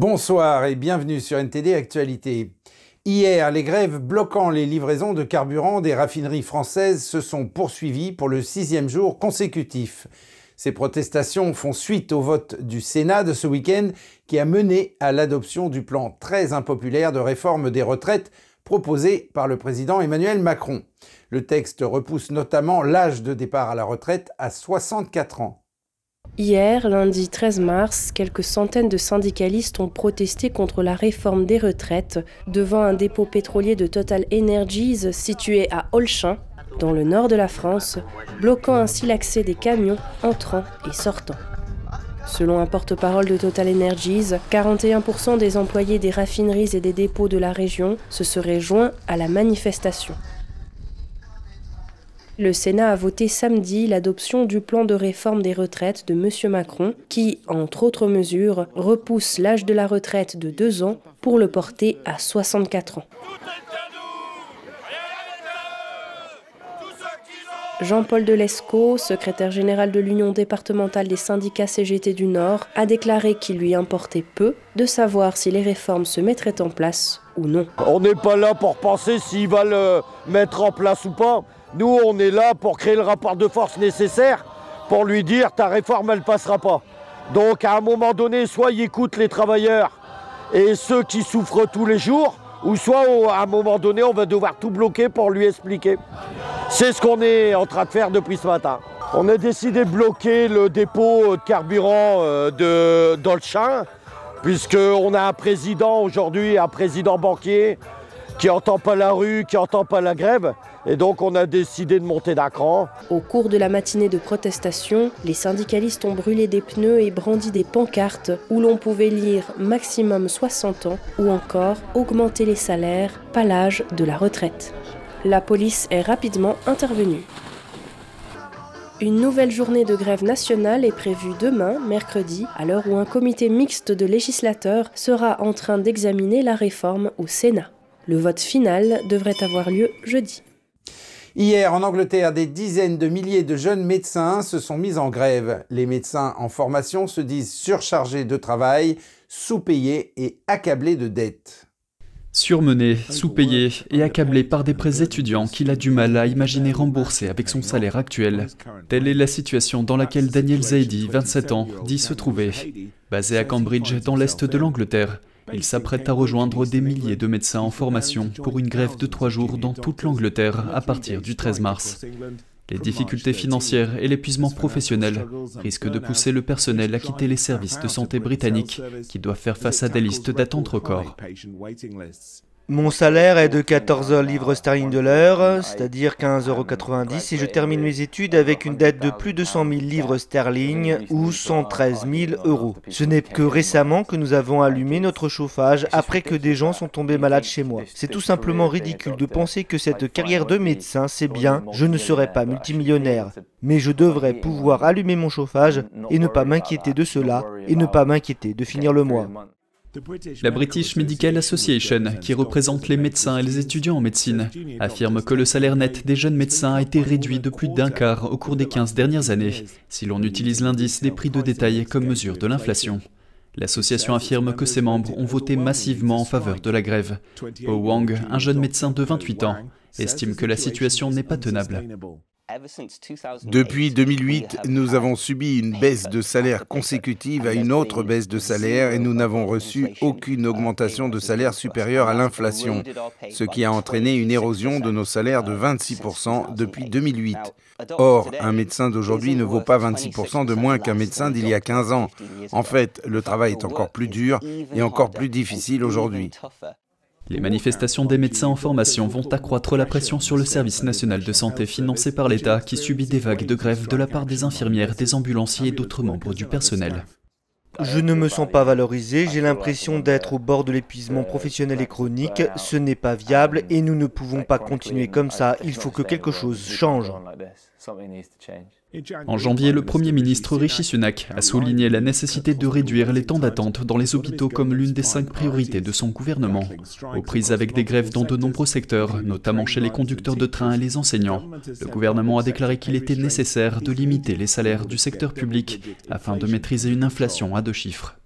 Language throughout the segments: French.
Bonsoir et bienvenue sur NTD Actualité. Hier, les grèves bloquant les livraisons de carburant des raffineries françaises se sont poursuivies pour le sixième jour consécutif. Ces protestations font suite au vote du Sénat de ce week-end qui a mené à l'adoption du plan très impopulaire de réforme des retraites proposé par le président Emmanuel Macron. Le texte repousse notamment l'âge de départ à la retraite à 64 ans. Hier, lundi 13 mars, quelques centaines de syndicalistes ont protesté contre la réforme des retraites devant un dépôt pétrolier de Total Energies situé à Holchin, dans le nord de la France, bloquant ainsi l'accès des camions entrant et sortant. Selon un porte-parole de Total Energies, 41% des employés des raffineries et des dépôts de la région se seraient joints à la manifestation. Le Sénat a voté samedi l'adoption du plan de réforme des retraites de M. Macron qui, entre autres mesures, repousse l'âge de la retraite de deux ans pour le porter à 64 ans. Jean-Paul Delesco, secrétaire général de l'Union départementale des syndicats CGT du Nord, a déclaré qu'il lui importait peu de savoir si les réformes se mettraient en place ou non. On n'est pas là pour penser s'ils va le mettre en place ou pas. Nous, on est là pour créer le rapport de force nécessaire pour lui dire ta réforme, elle passera pas. Donc, à un moment donné, soit il écoute les travailleurs et ceux qui souffrent tous les jours, ou soit à un moment donné, on va devoir tout bloquer pour lui expliquer. C'est ce qu'on est en train de faire depuis ce matin. On a décidé de bloquer le dépôt de carburant euh, de Dolchin, puisqu'on a un président aujourd'hui, un président banquier, qui n'entend pas la rue, qui n'entend pas la grève. Et donc on a décidé de monter d'un cran. Au cours de la matinée de protestation, les syndicalistes ont brûlé des pneus et brandi des pancartes où l'on pouvait lire maximum 60 ans ou encore augmenter les salaires, pas l'âge de la retraite. La police est rapidement intervenue. Une nouvelle journée de grève nationale est prévue demain, mercredi, à l'heure où un comité mixte de législateurs sera en train d'examiner la réforme au Sénat. Le vote final devrait avoir lieu jeudi. Hier, en Angleterre, des dizaines de milliers de jeunes médecins se sont mis en grève. Les médecins en formation se disent surchargés de travail, sous-payés et accablés de dettes. Surmené, sous-payé et accablé par des prêts étudiants qu'il a du mal à imaginer rembourser avec son salaire actuel. Telle est la situation dans laquelle Daniel Zaidi, 27 ans, dit se trouver. Basé à Cambridge, dans l'est de l'Angleterre, il s'apprête à rejoindre des milliers de médecins en formation pour une grève de trois jours dans toute l'Angleterre à partir du 13 mars. Les difficultés financières et l'épuisement professionnel risquent de pousser le personnel à quitter les services de santé britanniques qui doivent faire face à des listes d'attente records. Mon salaire est de 14 livres sterling de l'heure, c'est-à-dire 15,90€ et je termine mes études avec une dette de plus de 100 000 livres sterling ou 113 000 euros. Ce n'est que récemment que nous avons allumé notre chauffage après que des gens sont tombés malades chez moi. C'est tout simplement ridicule de penser que cette carrière de médecin, c'est bien, je ne serai pas multimillionnaire, mais je devrais pouvoir allumer mon chauffage et ne pas m'inquiéter de cela et ne pas m'inquiéter de finir le mois. La British Medical Association, qui représente les médecins et les étudiants en médecine, affirme que le salaire net des jeunes médecins a été réduit de plus d'un quart au cours des 15 dernières années, si l'on utilise l'indice des prix de détail comme mesure de l'inflation. L'association affirme que ses membres ont voté massivement en faveur de la grève. Po Wang, un jeune médecin de 28 ans, estime que la situation n'est pas tenable. Depuis 2008, nous avons subi une baisse de salaire consécutive à une autre baisse de salaire et nous n'avons reçu aucune augmentation de salaire supérieure à l'inflation, ce qui a entraîné une érosion de nos salaires de 26% depuis 2008. Or, un médecin d'aujourd'hui ne vaut pas 26% de moins qu'un médecin d'il y a 15 ans. En fait, le travail est encore plus dur et encore plus difficile aujourd'hui. Les manifestations des médecins en formation vont accroître la pression sur le service national de santé financé par l'État qui subit des vagues de grève de la part des infirmières, des ambulanciers et d'autres membres du personnel. Je ne me sens pas valorisé, j'ai l'impression d'être au bord de l'épuisement professionnel et chronique, ce n'est pas viable et nous ne pouvons pas continuer comme ça, il faut que quelque chose change. En janvier, le Premier ministre Rishi Sunak a souligné la nécessité de réduire les temps d'attente dans les hôpitaux comme l'une des cinq priorités de son gouvernement. Aux prises avec des grèves dans de nombreux secteurs, notamment chez les conducteurs de train et les enseignants, le gouvernement a déclaré qu'il était nécessaire de limiter les salaires du secteur public afin de maîtriser une inflation à deux chiffres.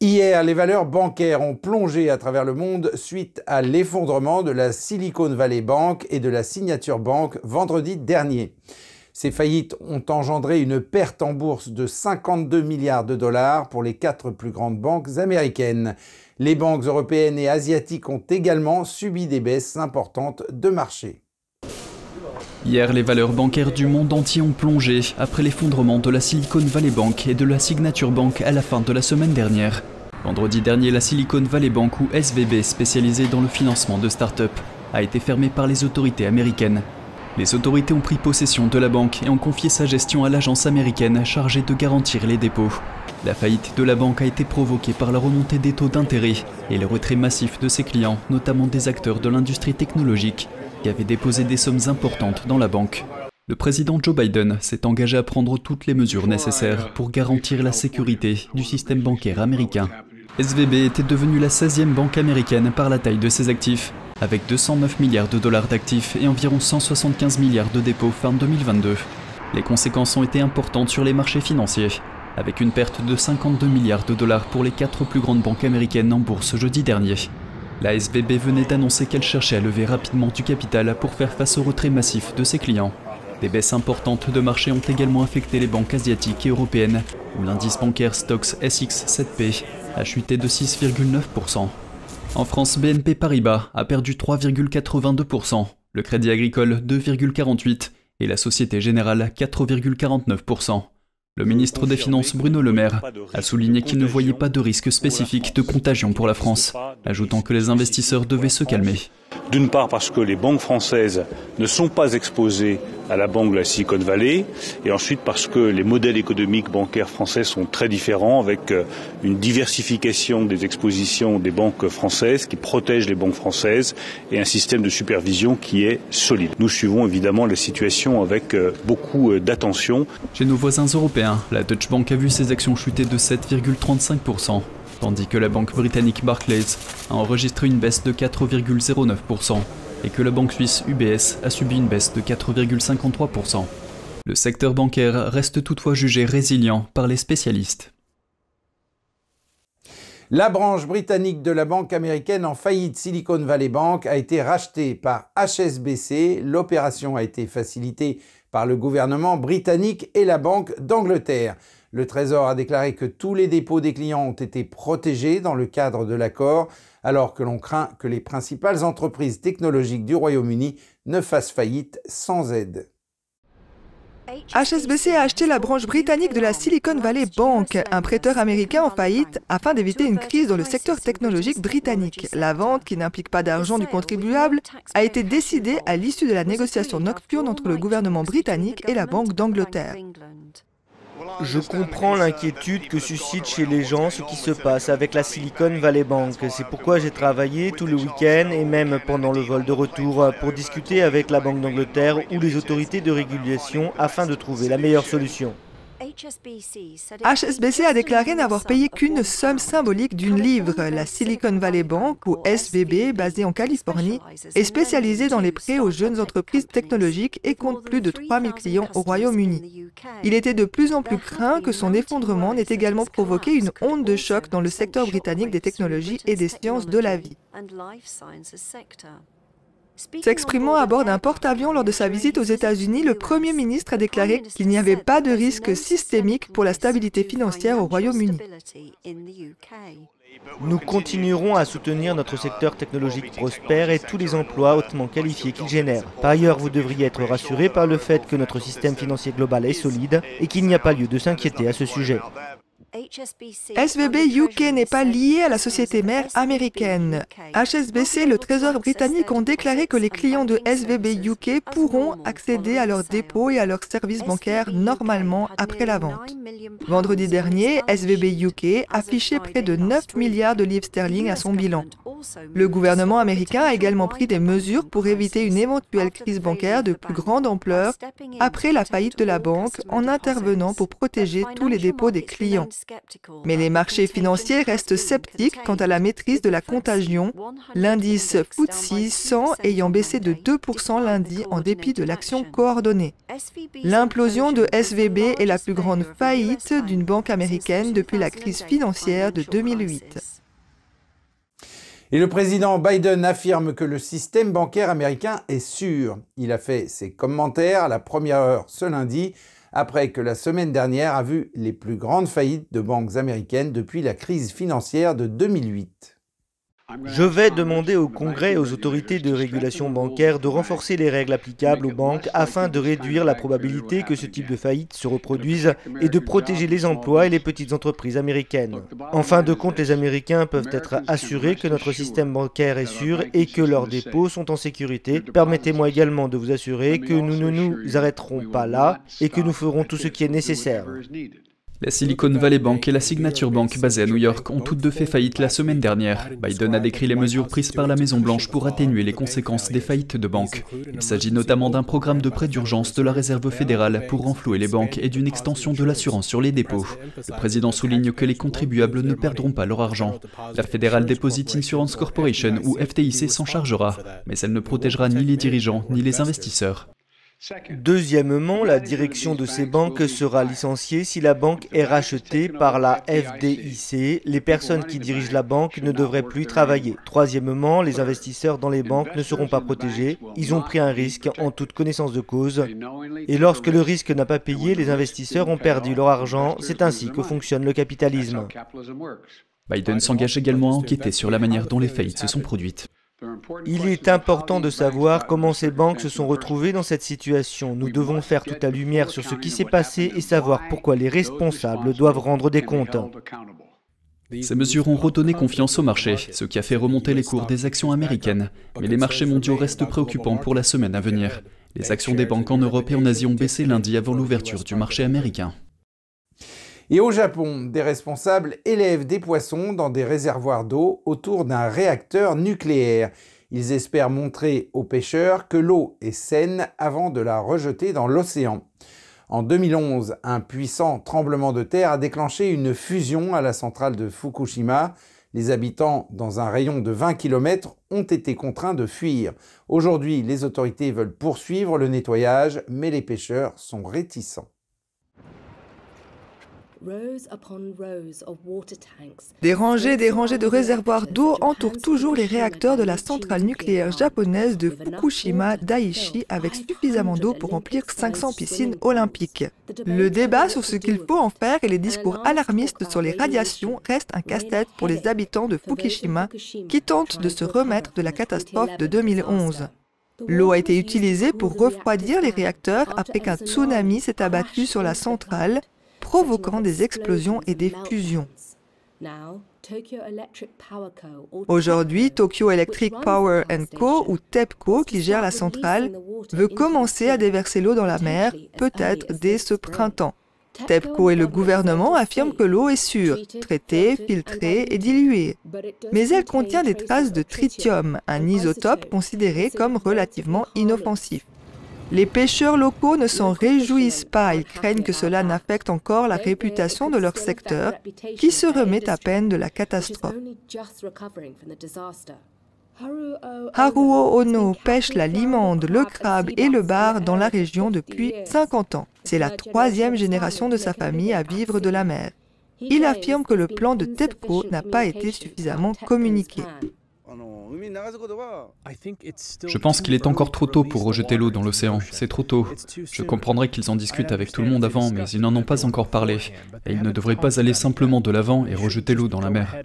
Hier, les valeurs bancaires ont plongé à travers le monde suite à l'effondrement de la Silicon Valley Bank et de la Signature Bank vendredi dernier. Ces faillites ont engendré une perte en bourse de 52 milliards de dollars pour les quatre plus grandes banques américaines. Les banques européennes et asiatiques ont également subi des baisses importantes de marché. Hier, les valeurs bancaires du monde entier ont plongé après l'effondrement de la Silicon Valley Bank et de la Signature Bank à la fin de la semaine dernière. Vendredi dernier, la Silicon Valley Bank ou SVB, spécialisée dans le financement de start-up, a été fermée par les autorités américaines. Les autorités ont pris possession de la banque et ont confié sa gestion à l'agence américaine chargée de garantir les dépôts. La faillite de la banque a été provoquée par la remontée des taux d'intérêt et le retrait massif de ses clients, notamment des acteurs de l'industrie technologique, qui avaient déposé des sommes importantes dans la banque. Le président Joe Biden s'est engagé à prendre toutes les mesures nécessaires pour garantir la sécurité du système bancaire américain. SVB était devenue la 16e banque américaine par la taille de ses actifs, avec 209 milliards de dollars d'actifs et environ 175 milliards de dépôts fin 2022. Les conséquences ont été importantes sur les marchés financiers, avec une perte de 52 milliards de dollars pour les quatre plus grandes banques américaines en bourse jeudi dernier. La SVB venait d'annoncer qu'elle cherchait à lever rapidement du capital pour faire face au retrait massif de ses clients. Des baisses importantes de marché ont également affecté les banques asiatiques et européennes, où l'indice bancaire Stocks SX7P a chuté de 6,9%. En France, BNP Paribas a perdu 3,82%, le Crédit Agricole 2,48% et la Société Générale 4,49%. Le ministre des Finances Bruno Le Maire a souligné qu'il ne voyait pas de risque spécifique de contagion pour la France, ajoutant que les investisseurs devaient se calmer. D'une part parce que les banques françaises ne sont pas exposées à la banque de la Silicon Valley, et ensuite parce que les modèles économiques bancaires français sont très différents, avec euh, une diversification des expositions des banques françaises qui protègent les banques françaises et un système de supervision qui est solide. Nous suivons évidemment la situation avec euh, beaucoup euh, d'attention. Chez nos voisins européens, la Deutsche Bank a vu ses actions chuter de 7,35% tandis que la banque britannique Barclays a enregistré une baisse de 4,09% et que la banque suisse UBS a subi une baisse de 4,53%. Le secteur bancaire reste toutefois jugé résilient par les spécialistes. La branche britannique de la banque américaine en faillite Silicon Valley Bank a été rachetée par HSBC. L'opération a été facilitée par le gouvernement britannique et la Banque d'Angleterre. Le Trésor a déclaré que tous les dépôts des clients ont été protégés dans le cadre de l'accord, alors que l'on craint que les principales entreprises technologiques du Royaume-Uni ne fassent faillite sans aide. HSBC a acheté la branche britannique de la Silicon Valley Bank, un prêteur américain en faillite, afin d'éviter une crise dans le secteur technologique britannique. La vente, qui n'implique pas d'argent du contribuable, a été décidée à l'issue de la négociation nocturne entre le gouvernement britannique et la Banque d'Angleterre. Je comprends l'inquiétude que suscite chez les gens ce qui se passe avec la Silicon Valley Bank. C'est pourquoi j'ai travaillé tout le week-end et même pendant le vol de retour pour discuter avec la Banque d'Angleterre ou les autorités de régulation afin de trouver la meilleure solution. HSBC a déclaré n'avoir payé qu'une somme symbolique d'une livre. La Silicon Valley Bank, ou SVB, basée en Californie, est spécialisée dans les prêts aux jeunes entreprises technologiques et compte plus de 3000 clients au Royaume-Uni. Il était de plus en plus craint que son effondrement n'ait également provoqué une onde de choc dans le secteur britannique des technologies et des sciences de la vie. S'exprimant à bord d'un porte-avions lors de sa visite aux États-Unis, le Premier ministre a déclaré qu'il n'y avait pas de risque systémique pour la stabilité financière au Royaume-Uni. Nous continuerons à soutenir notre secteur technologique prospère et tous les emplois hautement qualifiés qu'il génère. Par ailleurs, vous devriez être rassuré par le fait que notre système financier global est solide et qu'il n'y a pas lieu de s'inquiéter à ce sujet. SVB UK n'est pas lié à la société mère américaine. HSBC et le Trésor britannique ont déclaré que les clients de SVB UK pourront accéder à leurs dépôts et à leurs services bancaires normalement après la vente. Vendredi dernier, SVB UK affichait près de 9 milliards de livres sterling à son bilan. Le gouvernement américain a également pris des mesures pour éviter une éventuelle crise bancaire de plus grande ampleur après la faillite de la banque en intervenant pour protéger tous les dépôts des clients. Mais les marchés financiers restent sceptiques quant à la maîtrise de la contagion, l'indice FTSE 100 ayant baissé de 2% lundi en dépit de l'action coordonnée. L'implosion de SVB est la plus grande faillite d'une banque américaine depuis la crise financière de 2008. Et le président Biden affirme que le système bancaire américain est sûr. Il a fait ses commentaires à la première heure ce lundi, après que la semaine dernière a vu les plus grandes faillites de banques américaines depuis la crise financière de 2008. Je vais demander au Congrès et aux autorités de régulation bancaire de renforcer les règles applicables aux banques afin de réduire la probabilité que ce type de faillite se reproduise et de protéger les emplois et les petites entreprises américaines. En fin de compte, les Américains peuvent être assurés que notre système bancaire est sûr et que leurs dépôts sont en sécurité. Permettez-moi également de vous assurer que nous ne nous arrêterons pas là et que nous ferons tout ce qui est nécessaire. La Silicon Valley Bank et la Signature Bank basée à New York ont toutes deux fait faillite la semaine dernière. Biden a décrit les mesures prises par la Maison-Blanche pour atténuer les conséquences des faillites de banques. Il s'agit notamment d'un programme de prêt d'urgence de la Réserve fédérale pour renflouer les banques et d'une extension de l'assurance sur les dépôts. Le président souligne que les contribuables ne perdront pas leur argent. La Federal Deposit Insurance Corporation ou FTIC s'en chargera, mais elle ne protégera ni les dirigeants ni les investisseurs. Deuxièmement, la direction de ces banques sera licenciée si la banque est rachetée par la FDIC. Les personnes qui dirigent la banque ne devraient plus travailler. Troisièmement, les investisseurs dans les banques ne seront pas protégés. Ils ont pris un risque en toute connaissance de cause. Et lorsque le risque n'a pas payé, les investisseurs ont perdu leur argent. C'est ainsi que fonctionne le capitalisme. Biden s'engage également à enquêter sur la manière dont les faillites se sont produites. Il est important de savoir comment ces banques se sont retrouvées dans cette situation. Nous devons faire toute la lumière sur ce qui s'est passé et savoir pourquoi les responsables doivent rendre des comptes. Ces mesures ont redonné confiance au marché, ce qui a fait remonter les cours des actions américaines. Mais les marchés mondiaux restent préoccupants pour la semaine à venir. Les actions des banques en Europe et en Asie ont baissé lundi avant l'ouverture du marché américain. Et au Japon, des responsables élèvent des poissons dans des réservoirs d'eau autour d'un réacteur nucléaire. Ils espèrent montrer aux pêcheurs que l'eau est saine avant de la rejeter dans l'océan. En 2011, un puissant tremblement de terre a déclenché une fusion à la centrale de Fukushima. Les habitants, dans un rayon de 20 km, ont été contraints de fuir. Aujourd'hui, les autorités veulent poursuivre le nettoyage, mais les pêcheurs sont réticents. Des rangées des rangées de réservoirs d'eau entourent toujours les réacteurs de la centrale nucléaire japonaise de Fukushima Daiichi avec suffisamment d'eau pour remplir 500 piscines olympiques. Le débat sur ce qu'il faut en faire et les discours alarmistes sur les radiations restent un casse-tête pour les habitants de Fukushima qui tentent de se remettre de la catastrophe de 2011. L'eau a été utilisée pour refroidir les réacteurs après qu'un tsunami s'est abattu sur la centrale provoquant des explosions et des fusions. Aujourd'hui, Tokyo Electric Power Co. ou TEPCO, qui gère la centrale, veut commencer à déverser l'eau dans la mer, peut-être dès ce printemps. TEPCO et le gouvernement affirment que l'eau est sûre, traitée, filtrée et diluée. Mais elle contient des traces de tritium, un isotope considéré comme relativement inoffensif. Les pêcheurs locaux ne s'en réjouissent pas, ils craignent que cela n'affecte encore la réputation de leur secteur, qui se remet à peine de la catastrophe. Haruo Ono pêche la limande, le crabe et le bar dans la région depuis 50 ans. C'est la troisième génération de sa famille à vivre de la mer. Il affirme que le plan de TEPCO n'a pas été suffisamment communiqué. Je pense qu'il est encore trop tôt pour rejeter l'eau dans l'océan. C'est trop tôt. Je comprendrais qu'ils en discutent avec tout le monde avant, mais ils n'en ont pas encore parlé. Et ils ne devraient pas aller simplement de l'avant et rejeter l'eau dans la mer.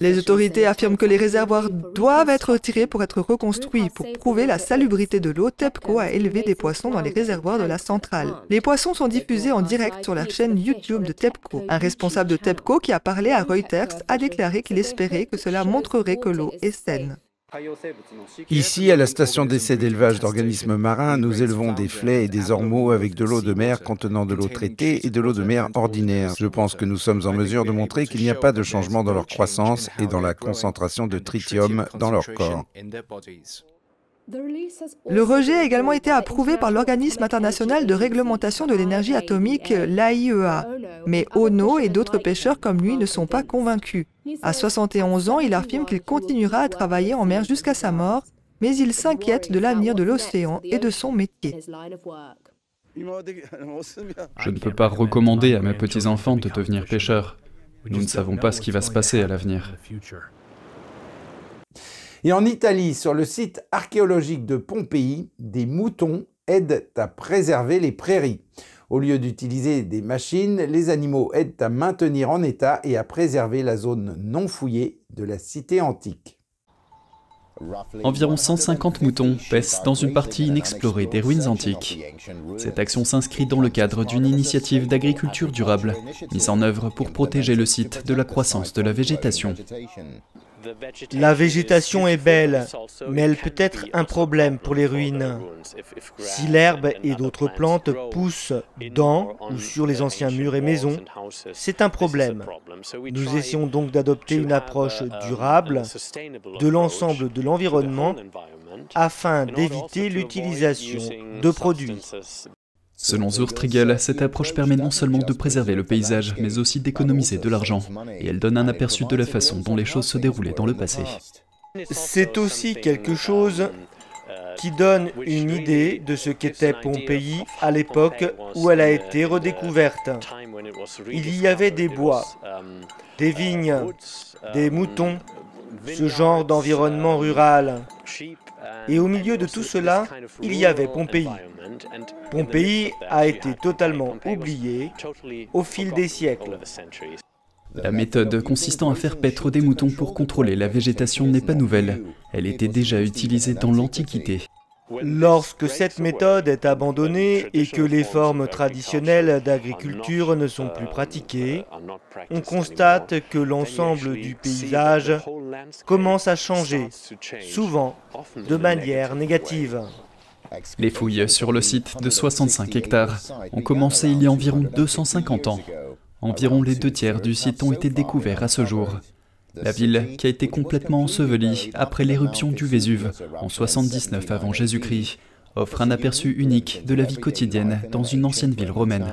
Les autorités affirment que les réservoirs doivent être retirés pour être reconstruits. Pour prouver la salubrité de l'eau, TEPCO a élevé des poissons dans les réservoirs de la centrale. Les poissons sont diffusés en direct sur la chaîne YouTube de TEPCO. Un responsable de TEPCO qui a parlé à Reuters a déclaré qu'il espérait que cela montrerait que l'eau est saine. Ici, à la station d'essai d'élevage d'organismes marins, nous élevons des flets et des ormeaux avec de l'eau de mer contenant de l'eau traitée et de l'eau de mer ordinaire. Je pense que nous sommes en mesure de montrer qu'il n'y a pas de changement dans leur croissance et dans la concentration de tritium dans leur corps. Le rejet a également été approuvé par l'Organisme international de réglementation de l'énergie atomique, l'AIEA. Mais Ono et d'autres pêcheurs comme lui ne sont pas convaincus. À 71 ans, il affirme qu'il continuera à travailler en mer jusqu'à sa mort, mais il s'inquiète de l'avenir de l'océan et de son métier. Je ne peux pas recommander à mes petits-enfants de devenir pêcheurs. Nous ne savons pas ce qui va se passer à l'avenir. Et en Italie, sur le site archéologique de Pompéi, des moutons aident à préserver les prairies. Au lieu d'utiliser des machines, les animaux aident à maintenir en état et à préserver la zone non fouillée de la cité antique. Environ 150 moutons paissent dans une partie inexplorée des ruines antiques. Cette action s'inscrit dans le cadre d'une initiative d'agriculture durable mise en œuvre pour protéger le site de la croissance de la végétation. La végétation est belle, mais elle peut être un problème pour les ruines. Si l'herbe et d'autres plantes poussent dans ou sur les anciens murs et maisons, c'est un problème. Nous essayons donc d'adopter une approche durable de l'ensemble de l'environnement afin d'éviter l'utilisation de produits Selon Zurstrigel, cette approche permet non seulement de préserver le paysage, mais aussi d'économiser de l'argent, et elle donne un aperçu de la façon dont les choses se déroulaient dans le passé. C'est aussi quelque chose qui donne une idée de ce qu'était Pompéi à l'époque où elle a été redécouverte. Il y avait des bois, des vignes, des moutons, ce genre d'environnement rural. Et au milieu de tout cela, il y avait Pompéi. Pompéi a été totalement oublié au fil des siècles. La méthode consistant à faire paître des moutons pour contrôler la végétation n'est pas nouvelle. Elle était déjà utilisée dans l'Antiquité. Lorsque cette méthode est abandonnée et que les formes traditionnelles d'agriculture ne sont plus pratiquées, on constate que l'ensemble du paysage commence à changer, souvent de manière négative. Les fouilles sur le site de 65 hectares ont commencé il y a environ 250 ans. Environ les deux tiers du site ont été découverts à ce jour. La ville, qui a été complètement ensevelie après l'éruption du Vésuve en 79 avant Jésus-Christ, offre un aperçu unique de la vie quotidienne dans une ancienne ville romaine.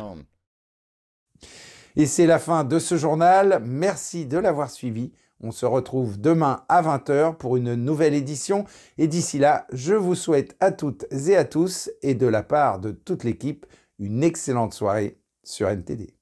Et c'est la fin de ce journal. Merci de l'avoir suivi. On se retrouve demain à 20h pour une nouvelle édition. Et d'ici là, je vous souhaite à toutes et à tous, et de la part de toute l'équipe, une excellente soirée sur NTD.